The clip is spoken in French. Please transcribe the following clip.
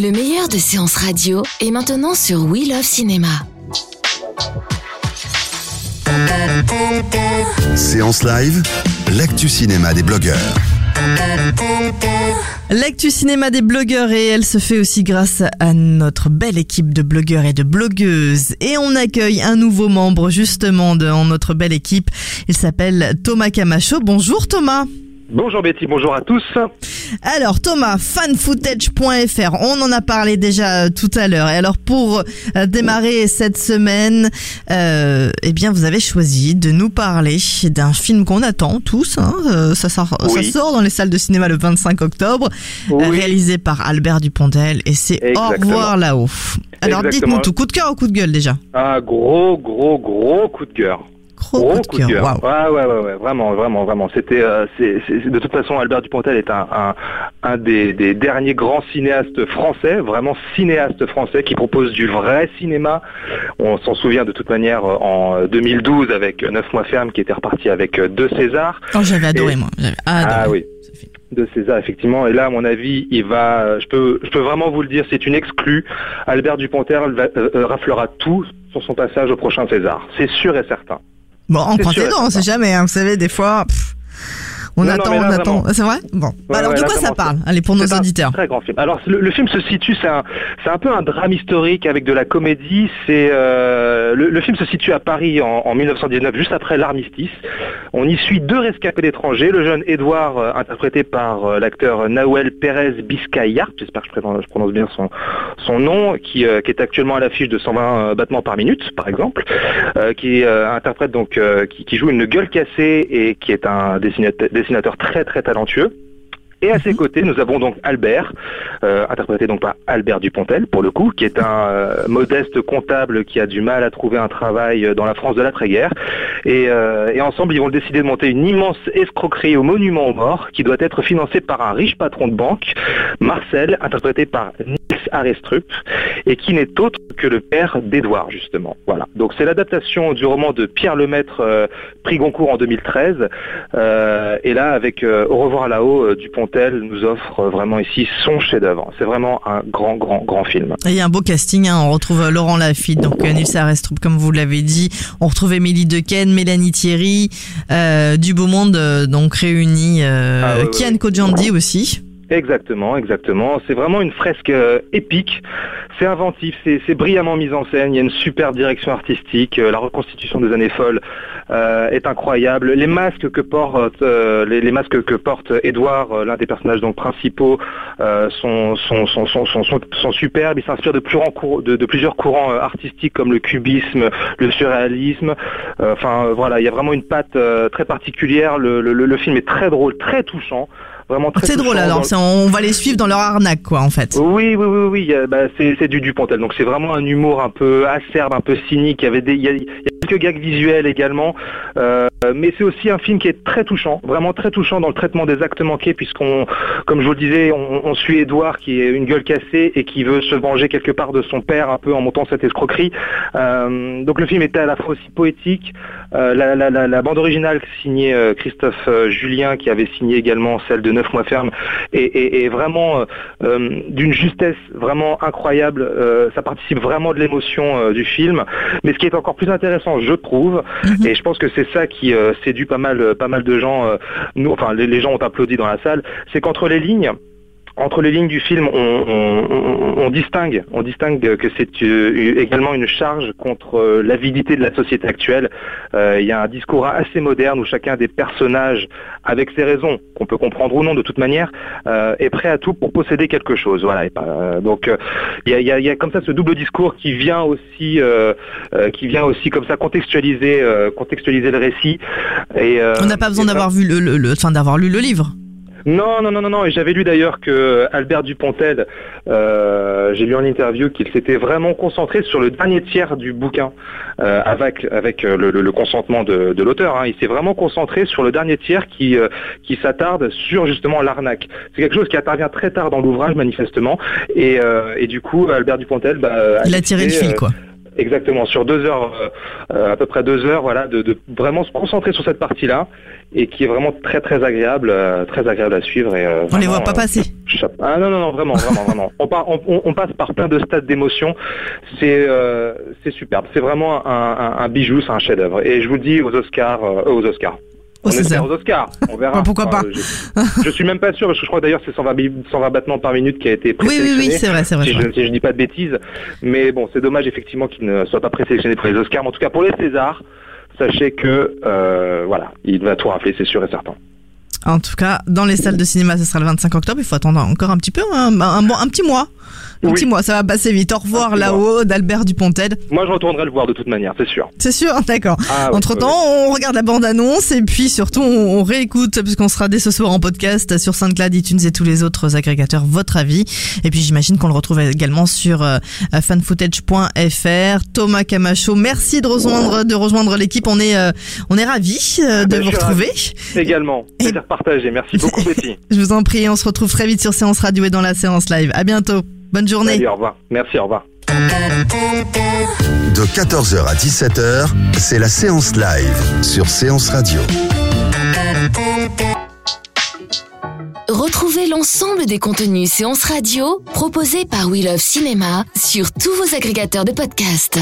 Le meilleur de séances radio est maintenant sur We Love Cinéma. Séance live, l'actu cinéma des blogueurs. L'actu cinéma des blogueurs et elle se fait aussi grâce à notre belle équipe de blogueurs et de blogueuses. Et on accueille un nouveau membre justement dans notre belle équipe. Il s'appelle Thomas Camacho. Bonjour Thomas. Bonjour Betty, bonjour à tous. Alors Thomas, fanfootage.fr, on en a parlé déjà euh, tout à l'heure. Et alors pour euh, démarrer cette semaine, euh, eh bien vous avez choisi de nous parler d'un film qu'on attend tous. Hein, ça, sort, ça Oui. sort dans les salles de cinéma le 25 octobre, Oui. réalisé par Albert Dupontel et c'est Au revoir là-haut. Alors dites-nous tout, coup de cœur ou coup de gueule déjà? Un gros, gros, gros coup de cœur. Gros coup de cœur. Ouais, ouais, ouais, ouais, vraiment, vraiment, vraiment. C'était, euh, c'est, c'est- de toute façon, Albert Dupontel est un, un, un des, des derniers grands cinéastes français, vraiment cinéaste français, qui propose du vrai cinéma. On s'en souvient de toute manière euh, en 2012 avec Neuf mois ferme, qui était reparti avec euh, deux Césars. Oh, j'avais adoré Et- moi, j'avais adoré. Ah oui. de César effectivement et là à mon avis il va je peux je peux vraiment vous le dire c'est une exclue Albert Dupontel va- euh, euh, raflera tout sur son passage au prochain César c'est sûr et certain Bon, on prend sûr tes dents, on sait jamais, hein, vous savez, des fois, pff, on Non, non, attend, on attend. vraiment. C'est vrai? Bon. Bah alors, ouais, de là, quoi ça parle Allez, pour nos auditeurs? Très grand film. Alors le, le film se situe, c'est un, un peu un drame historique avec de la comédie. C'est euh, le, le film se situe à Paris en, en 1919, juste après l'armistice. On y suit deux rescapés d'étrangers, le jeune Édouard, euh, interprété par euh, l'acteur Nahuel Pérez Biscayart, j'espère que je prononce, je prononce bien son, son nom, qui, euh, qui est actuellement à l'affiche de 120 battements par minute, par exemple, qui interprète donc, qui, qui joue une gueule cassée et qui est un dessinateur, dessinateur très très talentueux. Et à ses côtés, nous avons donc Albert, euh, interprété donc par Albert Dupontel, pour le coup, qui est un euh, modeste comptable qui a du mal à trouver un travail euh, dans la France de l'après-guerre. Et, ensemble, ils vont décider de monter une immense escroquerie au monument aux morts, qui doit être financée par un riche patron de banque, Marcel, interprété par Niels Arestrup, et qui n'est autre que le père d'Édouard, justement. Voilà. Donc c'est l'adaptation du roman de Pierre Lemaître, prix Goncourt en 2013. Euh, et là, avec Au revoir là-haut, euh, Dupontel nous offre vraiment ici son chef-d'œuvre. C'est vraiment un grand, grand, grand film. Et Il y a un beau casting, hein, on retrouve Laurent Lafitte, donc euh, Nils Arestrup, comme vous l'avez dit. On retrouve Émilie Dequesne, Mélanie Thierry, euh, du beau monde, euh, donc réuni, euh, Ah, Kian. Kojandi aussi. Exactement, exactement. C'est vraiment une fresque euh, épique. C'est inventif, c'est brillamment mis en scène. Il y a une super direction artistique. Euh, la reconstitution des années folles euh, est incroyable. Les masques que porte, les, masques que porte Edouard, l'un des personnages donc principaux, sont, sont, sont, sont, sont, superbes. Il s'inspire de, plusieurs courants artistiques comme le cubisme, le surréalisme. Enfin voilà, il y a vraiment une patte très particulière. Le film est très drôle, très touchant. Vraiment très C'est drôle dans alors, on va les suivre dans leur arnaque, quoi, en fait. oui, oui, oui, oui, bah, c'est c'est du Dupontel. Donc c'est vraiment un humour un peu acerbe, un peu cynique. Il y avait des, il y a, il y a quelques gags visuels également, Euh, mais c'est aussi un film qui est très touchant, vraiment très touchant dans le traitement des actes manqués, puisqu'on, comme je vous le disais, on, suit Édouard qui est une gueule cassée et qui veut se venger quelque part de son père, un peu en montant cette escroquerie. Euh, donc le film était à la fois aussi poétique. Euh, la, la, bande originale signée Christophe Julien, qui avait signé également celle de Neuf mois ferme, est, vraiment d'une justesse vraiment incroyable. Ça participe vraiment de l'émotion du film. Mais ce qui est encore plus intéressant, je trouve, Mhm. et je pense que c'est ça qui euh, séduit pas mal, euh, pas mal de gens. euh, nous, enfin, les, les gens ont applaudi dans la salle, c'est qu'entre les lignes. Entre les lignes du film, on, on- on- on distingue, on distingue que c'est euh, également une charge contre euh, l'avidité de la société actuelle. Euh, Il y a un discours assez moderne où chacun des personnages, avec ses raisons, qu'on peut comprendre ou non de toute manière, est prêt à tout pour posséder quelque chose. Voilà. Et donc il y, y y a comme ça ce double discours qui vient aussi, qui vient aussi comme ça contextualiser, contextualiser le récit. Et, On n'a pas besoin d'avoir vu le, le- le- enfin, d'avoir lu le livre. Non, non, non, non, non. Et j'avais lu d'ailleurs que Albert Dupontel, euh, j'ai lu en interview qu'il s'était vraiment concentré sur le dernier tiers du bouquin, euh, avec avec euh, le, le- le consentement de, de l'auteur. hein. Il s'est vraiment concentré sur le dernier tiers qui euh, qui s'attarde sur justement l'arnaque. C'est quelque chose qui intervient très tard dans l'ouvrage manifestement. Et, euh, et du coup, Albert Dupontel, bah, Il a tiré le fil, euh, quoi. Exactement, sur deux heures, euh, euh, à peu près deux heures, voilà, de, de vraiment se concentrer sur cette partie-là et qui est vraiment très très agréable, euh, très agréable à suivre. Et, euh, On les vraiment, voit pas passer. Ah non non non vraiment vraiment vraiment. On, passe par plein de stades d'émotion. C'est c'est superbe. C'est vraiment un, un- un bijou, c'est un chef-d'œuvre. Et je vous le dis aux Oscars, aux Oscars. On espère aux Oscars. On verra. Ouais, pourquoi pas. je, je suis même pas sûr parce que je crois d'ailleurs que c'est 120, bi- 120 battements par minute qui a été Oui, oui, oui, présélectionné. c'est vrai, c'est vrai. Si vrai. je, si je dis pas de bêtises, mais bon, c'est dommage effectivement qu'il ne soit pas présélectionné pour les Oscars. Mais en tout cas, pour les Césars, sachez que euh, voilà, il va tout rafler, c'est sûr et certain. En tout cas, dans les salles de cinéma, ce sera le 25 octobre. Il faut attendre encore un petit peu, hein, un, un bon- un petit mois. Un Oui. petit mois, ça va passer vite. Au revoir là-haut d'Albert Dupontel. Moi, je retournerai le voir de toute manière, c'est sûr. C'est sûr, d'accord. Ah, Entre temps, on regarde la bande-annonce et puis surtout, on, on réécoute puisqu'on sera dès ce soir en podcast sur SoundCloud, iTunes et tous les autres agrégateurs. Votre avis. Et puis, j'imagine qu'on le retrouve également sur euh, fanfootage.fr. Thomas Camacho, merci de rejoindre, de rejoindre l'équipe. On est, euh, on est ravis euh, de ben, vous retrouver. Également, plaisir partagé. Merci beaucoup, Betty. Je vous en prie, on se retrouve très vite sur Séance Radio et dans la séance live. À bientôt. Bonne journée. Salut, au revoir. Merci, au revoir. De 14h à 17h, c'est la séance live sur Séance Radio. Retrouvez l'ensemble des contenus séances radio proposés par We Love Cinéma sur tous vos agrégateurs de podcasts.